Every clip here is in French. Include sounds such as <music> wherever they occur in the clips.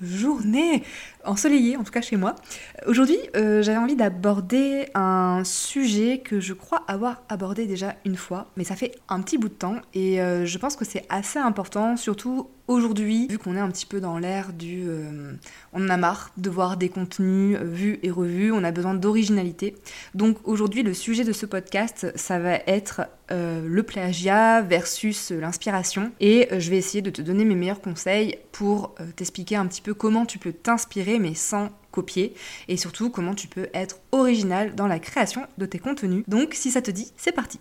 journée ensoleillée, en tout cas chez moi. Aujourd'hui, euh, j'avais envie d'aborder un sujet que je crois avoir abordé déjà une fois, mais ça fait un petit bout de temps et euh, je pense que c'est assez important, surtout aujourd'hui, vu qu'on est un petit peu dans l'ère du euh, on en a marre de voir des contenus euh, vus et revus, on a besoin d'originalité. Donc aujourd'hui, le sujet de ce podcast, ça va être euh, le plagiat versus l'inspiration et je vais essayer de te donner mes meilleurs conseils pour t'expliquer un petit peu comment tu peux t'inspirer mais sans copier et surtout comment tu peux être original dans la création de tes contenus. Donc si ça te dit, c'est parti.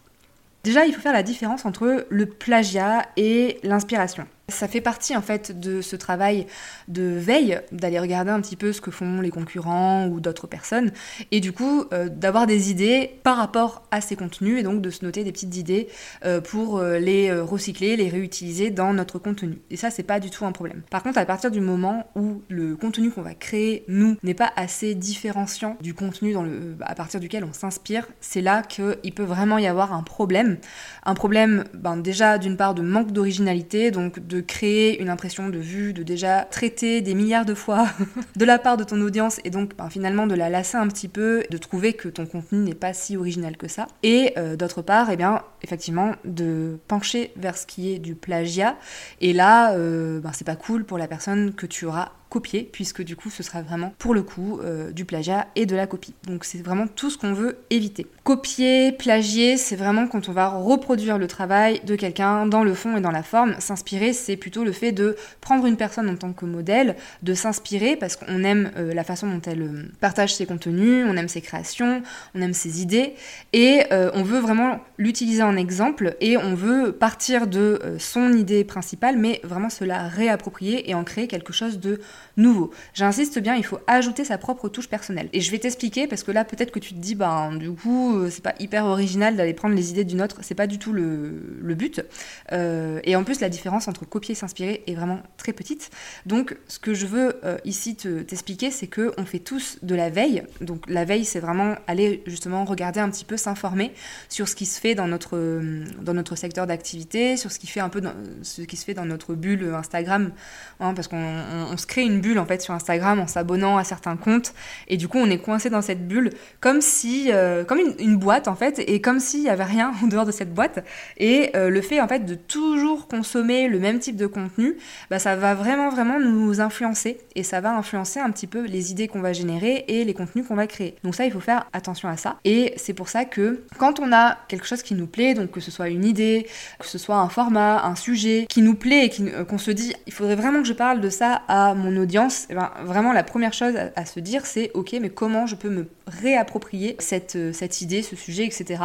Déjà, il faut faire la différence entre le plagiat et l'inspiration. Ça fait partie en fait de ce travail de veille, d'aller regarder un petit peu ce que font les concurrents ou d'autres personnes, et du coup euh, d'avoir des idées par rapport à ces contenus, et donc de se noter des petites idées euh, pour euh, les recycler, les réutiliser dans notre contenu. Et ça, c'est pas du tout un problème. Par contre, à partir du moment où le contenu qu'on va créer, nous, n'est pas assez différenciant du contenu à partir duquel on s'inspire, c'est là qu'il peut vraiment y avoir un problème. Un problème, ben, déjà d'une part de manque d'originalité, donc de créer une impression de vue, de déjà traiter des milliards de fois <laughs> de la part de ton audience et donc ben, finalement de la lasser un petit peu, de trouver que ton contenu n'est pas si original que ça. Et euh, d'autre part, eh bien, effectivement, de pencher vers ce qui est du plagiat. Et là, euh, ben, c'est pas cool pour la personne que tu auras copier, puisque du coup ce sera vraiment pour le coup euh, du plagiat et de la copie. Donc c'est vraiment tout ce qu'on veut éviter. Copier, plagier, c'est vraiment quand on va reproduire le travail de quelqu'un dans le fond et dans la forme. S'inspirer, c'est plutôt le fait de prendre une personne en tant que modèle, de s'inspirer parce qu'on aime euh, la façon dont elle euh, partage ses contenus, on aime ses créations, on aime ses idées, et on veut vraiment l'utiliser en exemple et on veut partir de son idée principale, mais vraiment se la réapproprier et en créer quelque chose de nouveau. J'insiste bien, il faut ajouter sa propre touche personnelle. Et je vais t'expliquer parce que là, peut-être que tu te dis, ben, du coup, euh, c'est pas hyper original d'aller prendre les idées d'une autre, c'est pas du tout le, but. Euh, et en plus, la différence entre copier et s'inspirer est vraiment très petite. Donc, ce que je veux euh, ici t'expliquer, c'est que on fait tous de la veille. Donc, la veille, c'est vraiment aller justement regarder un petit peu, s'informer sur ce qui se fait dans notre, dans notre secteur d'activité, sur ce qui fait un peu ce qui se fait dans notre bulle Instagram, hein, parce qu'on se crée une bulle en fait sur Instagram en s'abonnant à certains comptes. Et du coup on est coincé dans cette bulle comme si euh, comme une, boîte en fait et comme s'il y avait rien <laughs> en dehors de cette boîte. Et euh, le fait en fait de toujours consommer le même type de contenu bah, ça va vraiment vraiment nous influencer. Et ça va influencer un petit peu les idées qu'on va générer et les contenus qu'on va créer. Donc ça il faut faire attention à ça. Et c'est pour ça que quand on a quelque chose qui nous plaît donc que ce soit une idée que ce soit un format un sujet qui nous plaît et euh, qu'on se dit il faudrait vraiment que je parle de ça à mon audience, eh ben, vraiment la première chose à, se dire, c'est ok, mais comment je peux me réapproprier cette, euh, idée, ce sujet, etc.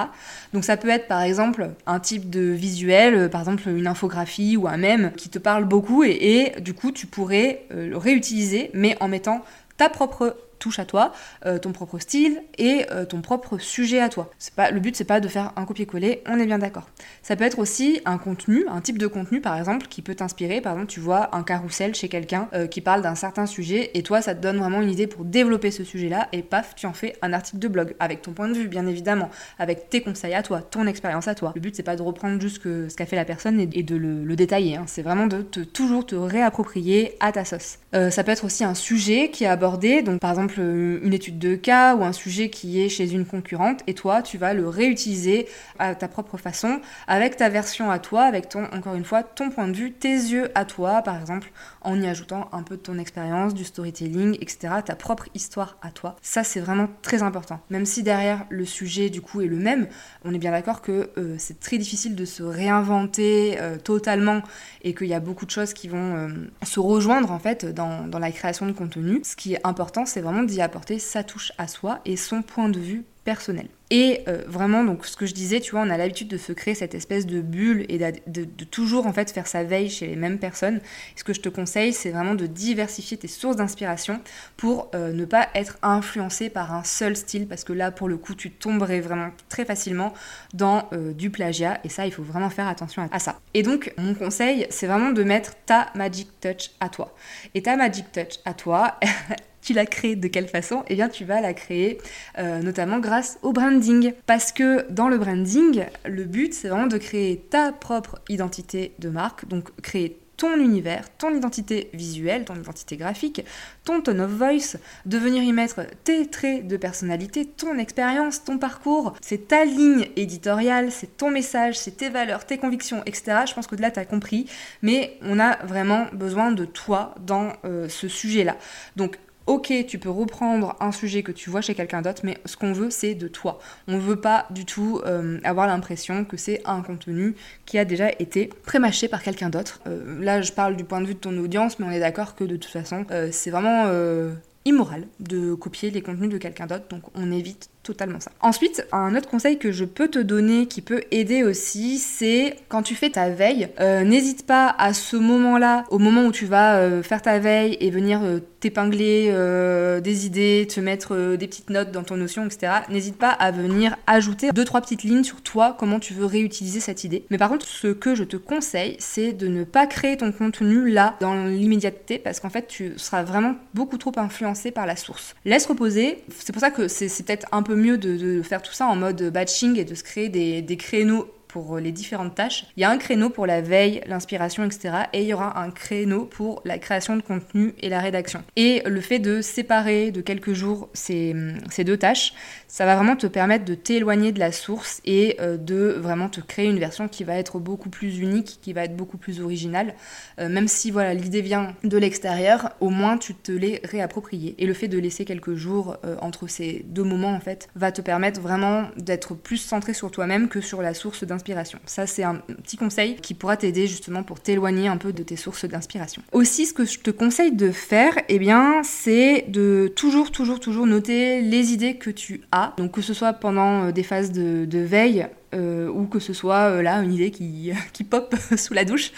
Donc ça peut être par exemple un type de visuel, euh, par exemple une infographie ou un mème qui te parle beaucoup et, du coup tu pourrais euh, le réutiliser, mais en mettant ta propre touche à toi, euh, ton propre style et euh, ton propre sujet à toi. C'est pas, le but, c'est pas de faire un copier-coller, on est bien d'accord. Ça peut être aussi un contenu, un type de contenu par exemple, qui peut t'inspirer. Par exemple, tu vois un carrousel chez quelqu'un euh, qui parle d'un certain sujet et toi, ça te donne vraiment une idée pour développer ce sujet-là et paf, tu en fais un article de blog avec ton point de vue, bien évidemment, avec tes conseils à toi, ton expérience à toi. Le but, c'est pas de reprendre juste ce qu'a fait la personne et, de le, détailler. Hein. C'est vraiment de toujours te réapproprier à ta sauce. ça peut être aussi un sujet qui est abordé, donc par exemple, exemple une étude de cas ou un sujet qui est chez une concurrente et toi tu vas le réutiliser à ta propre façon avec ta version à toi, avec ton encore une fois ton point de vue, tes yeux à toi par exemple en y ajoutant un peu de ton expérience, du storytelling, etc. Ta propre histoire à toi. Ça c'est vraiment très important. Même si derrière le sujet du coup est le même, on est bien d'accord que euh, c'est très difficile de se réinventer euh, totalement et qu'il y a beaucoup de choses qui vont euh, se rejoindre en fait dans, dans la création de contenu. Ce qui est important, c'est vraiment d'y apporter sa touche à soi et son point de vue personnel. Et euh, vraiment, donc ce que je disais, tu vois, on a l'habitude de se créer cette espèce de bulle et de, toujours en fait faire sa veille chez les mêmes personnes. ce que je te conseille, c'est vraiment de diversifier tes sources d'inspiration pour euh, ne pas être influencé par un seul style, parce que là, pour le coup, tu tomberais vraiment très facilement dans euh, du plagiat. Et ça, il faut vraiment faire attention à ça. Et donc, mon conseil, c'est vraiment de mettre ta magic touch à toi. Et ta magic touch à toi, <laughs> tu la crées de quelle façon Eh bien, tu vas la créer euh, notamment grâce au branding. Parce que dans le branding, le but, c'est vraiment de créer ta propre identité de marque, donc créer ton univers, ton identité visuelle, ton identité graphique, ton tone of voice, de venir y mettre tes traits de personnalité, ton expérience, ton parcours, c'est ta ligne éditoriale, c'est ton message, c'est tes valeurs, tes convictions, etc. Je pense que de là, tu as compris, mais on a vraiment besoin de toi dans euh, ce sujet-là. Donc, Ok, tu peux reprendre un sujet que tu vois chez quelqu'un d'autre, mais ce qu'on veut, c'est de toi. On ne veut pas du tout euh, avoir l'impression que c'est un contenu qui a déjà été prémâché par quelqu'un d'autre. Euh, là, je parle du point de vue de ton audience, mais on est d'accord que de toute façon, euh, c'est vraiment immoral de copier les contenus de quelqu'un d'autre, donc on évite ça. Ensuite, un autre conseil que je peux te donner qui peut aider aussi, c'est quand tu fais ta veille, euh, n'hésite pas à ce moment-là, au moment où tu vas euh, faire ta veille et venir euh, t'épingler des idées, te mettre des petites notes dans ton notion, etc. N'hésite pas à venir ajouter deux trois petites lignes sur toi, comment tu veux réutiliser cette idée. Mais par contre, ce que je te conseille, c'est de ne pas créer ton contenu là dans l'immédiateté parce qu'en fait, tu seras vraiment beaucoup trop influencé par la source. Laisse reposer. C'est pour ça que c'est peut-être un peu mieux de, faire tout ça en mode batching et de se créer des, créneaux pour les différentes tâches. Il y a un créneau pour la veille, l'inspiration, etc. Et il y aura un créneau pour la création de contenu et la rédaction. Et le fait de séparer de quelques jours ces, ces deux tâches, ça va vraiment te permettre de t'éloigner de la source et euh, de vraiment te créer une version qui va être beaucoup plus unique, qui va être beaucoup plus originale. Euh, même si voilà l'idée vient de l'extérieur, au moins tu te l'es réapproprié. Et le fait de laisser quelques jours euh, entre ces deux moments en fait va te permettre vraiment d'être plus centré sur toi-même que sur la source Ça c'est un petit conseil qui pourra t'aider justement pour t'éloigner un peu de tes sources d'inspiration. Aussi ce que je te conseille de faire, eh bien c'est de toujours toujours toujours noter les idées que tu as. Donc que ce soit pendant euh, des phases de, veille euh, ou que ce soit euh, là une idée qui, <laughs> qui pop <laughs> sous la douche,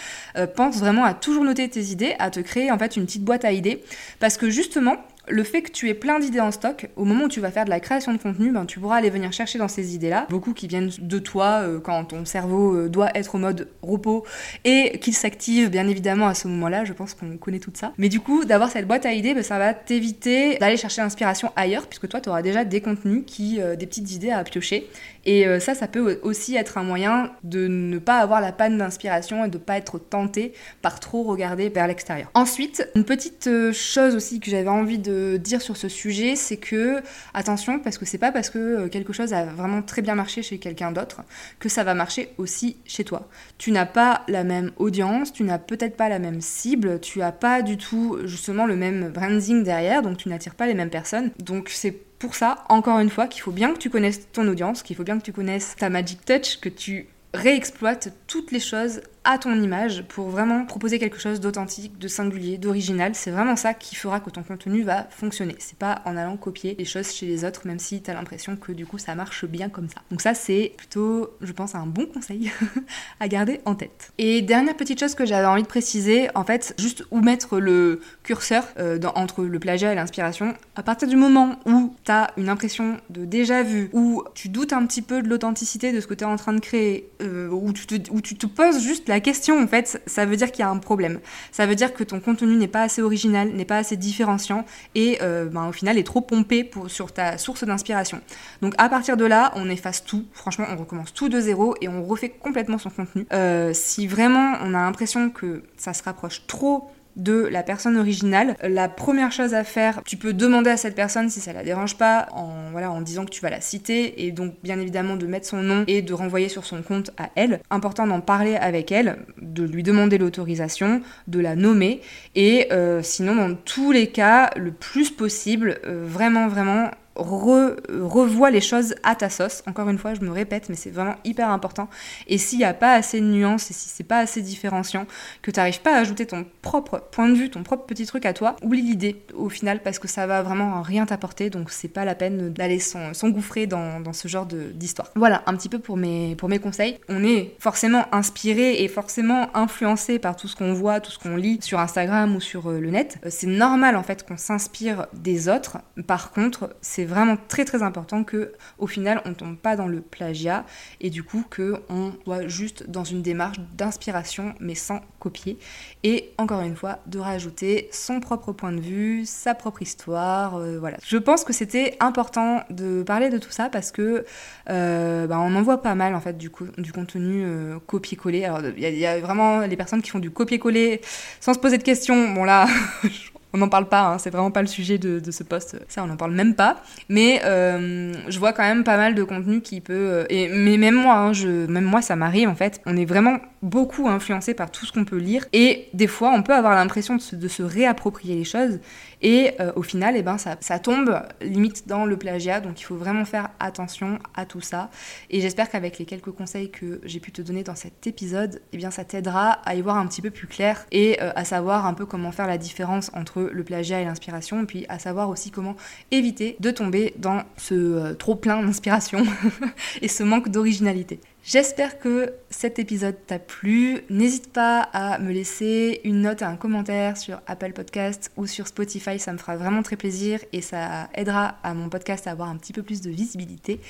pense vraiment à toujours noter tes idées, à te créer en fait une petite boîte à idées, parce que justement le fait que tu aies plein d'idées en stock, au moment où tu vas faire de la création de contenu, ben, tu pourras aller venir chercher dans ces idées-là, beaucoup qui viennent de toi euh, quand ton cerveau euh, doit être au mode repos et qu'il s'active bien évidemment à ce moment-là, je pense qu'on connaît tout ça. Mais du coup, d'avoir cette boîte à idées, ben, ça va t'éviter d'aller chercher l'inspiration ailleurs, puisque toi, tu auras déjà des contenus, qui, euh, des petites idées à piocher. Et ça, ça peut aussi être un moyen de ne pas avoir la panne d'inspiration et de ne pas être tenté par trop regarder vers l'extérieur. Ensuite, une petite chose aussi que j'avais envie de dire sur ce sujet, c'est que attention, parce que c'est pas parce que euh, quelque chose a vraiment très bien marché chez quelqu'un d'autre que ça va marcher aussi chez toi. Tu n'as pas la même audience, tu n'as peut-être pas la même cible, tu as pas du tout justement le même branding derrière, donc tu n'attires pas les mêmes personnes. Donc c'est pour ça, encore une fois, qu'il faut bien que tu connaisses ton audience, qu'il faut bien que tu connaisses ta magic touch, que tu réexploites toutes les choses à ton image pour vraiment proposer quelque chose d'authentique, de singulier, d'original. C'est vraiment ça qui fera que ton contenu va fonctionner. C'est pas en allant copier les choses chez les autres, même si tu as l'impression que du coup ça marche bien comme ça. Donc ça c'est plutôt, je pense, un bon conseil <laughs> à garder en tête. Et dernière petite chose que j'avais envie de préciser, en fait, juste où mettre le curseur euh, entre le plagiat et l'inspiration. À partir du moment où tu as une impression de déjà vu, où tu doutes un petit peu de l'authenticité de ce que tu es en train de créer, euh, où, tu te, où tu te poses juste la question, en fait, ça veut dire qu'il y a un problème. Ça veut dire que ton contenu n'est pas assez original, n'est pas assez différenciant et euh, ben, au final est trop pompé sur ta source d'inspiration. Donc à partir de là, on efface tout. Franchement, on recommence tout de zéro et on refait complètement son contenu. Euh, si vraiment on a l'impression que ça se rapproche trop de la personne originale. La première chose à faire, tu peux demander à cette personne si ça la dérange pas en, voilà, en disant que tu vas la citer et donc bien évidemment de mettre son nom et de renvoyer sur son compte à elle. Important d'en parler avec elle, de lui demander l'autorisation, de la nommer et euh, sinon dans tous les cas, le plus possible, euh, vraiment vraiment revois les choses à ta sauce. Encore une fois, je me répète, mais c'est vraiment hyper important. Et s'il n'y a pas assez de nuances et si c'est pas assez différenciant, que tu n'arrives pas à ajouter ton propre point de vue, ton propre petit truc à toi, oublie l'idée au final parce que ça va vraiment rien t'apporter. Donc c'est pas la peine d'aller s'engouffrer dans, ce genre d'histoire. Voilà, un petit peu pour mes, pour mes conseils. On est forcément inspiré et forcément influencé par tout ce qu'on voit, tout ce qu'on lit sur Instagram ou sur euh, le net. Euh, c'est normal en fait qu'on s'inspire des autres. Par contre, c'est vraiment très très important que au final on tombe pas dans le plagiat et du coup que on soit juste dans une démarche d'inspiration mais sans copier et encore une fois de rajouter son propre point de vue, sa propre histoire, euh, voilà. Je pense que c'était important de parler de tout ça parce que euh, bah, on en voit pas mal en fait du, du contenu euh, copier-coller. Alors il y, y, a vraiment les personnes qui font du copier-coller sans se poser de questions. Bon là, <laughs> on n'en parle pas, hein, c'est vraiment pas le sujet de, ce poste, ça on n'en parle même pas. Mais euh, je vois quand même pas mal de contenu qui peut. Euh, et, mais même moi, hein, même moi ça m'arrive en fait. On est vraiment beaucoup influencé par tout ce qu'on peut lire. Et des fois, on peut avoir l'impression de se, réapproprier les choses. Et euh, au final, eh ben, ça, tombe limite dans le plagiat. Donc il faut vraiment faire attention à tout ça. Et j'espère qu'avec les quelques conseils que j'ai pu te donner dans cet épisode, eh bien, ça t'aidera à y voir un petit peu plus clair et à savoir un peu comment faire la différence entre le plagiat et l'inspiration, puis à savoir aussi comment éviter de tomber dans ce euh, trop plein d'inspiration <laughs> et ce manque d'originalité. J'espère que cet épisode t'a plu. N'hésite pas à me laisser une note et un commentaire sur Apple Podcast ou sur Spotify, ça me fera vraiment très plaisir et ça aidera à mon podcast à avoir un petit peu plus de visibilité.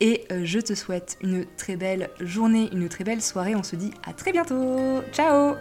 Et euh, je te souhaite une très belle journée, une très belle soirée. On se dit à très bientôt. Ciao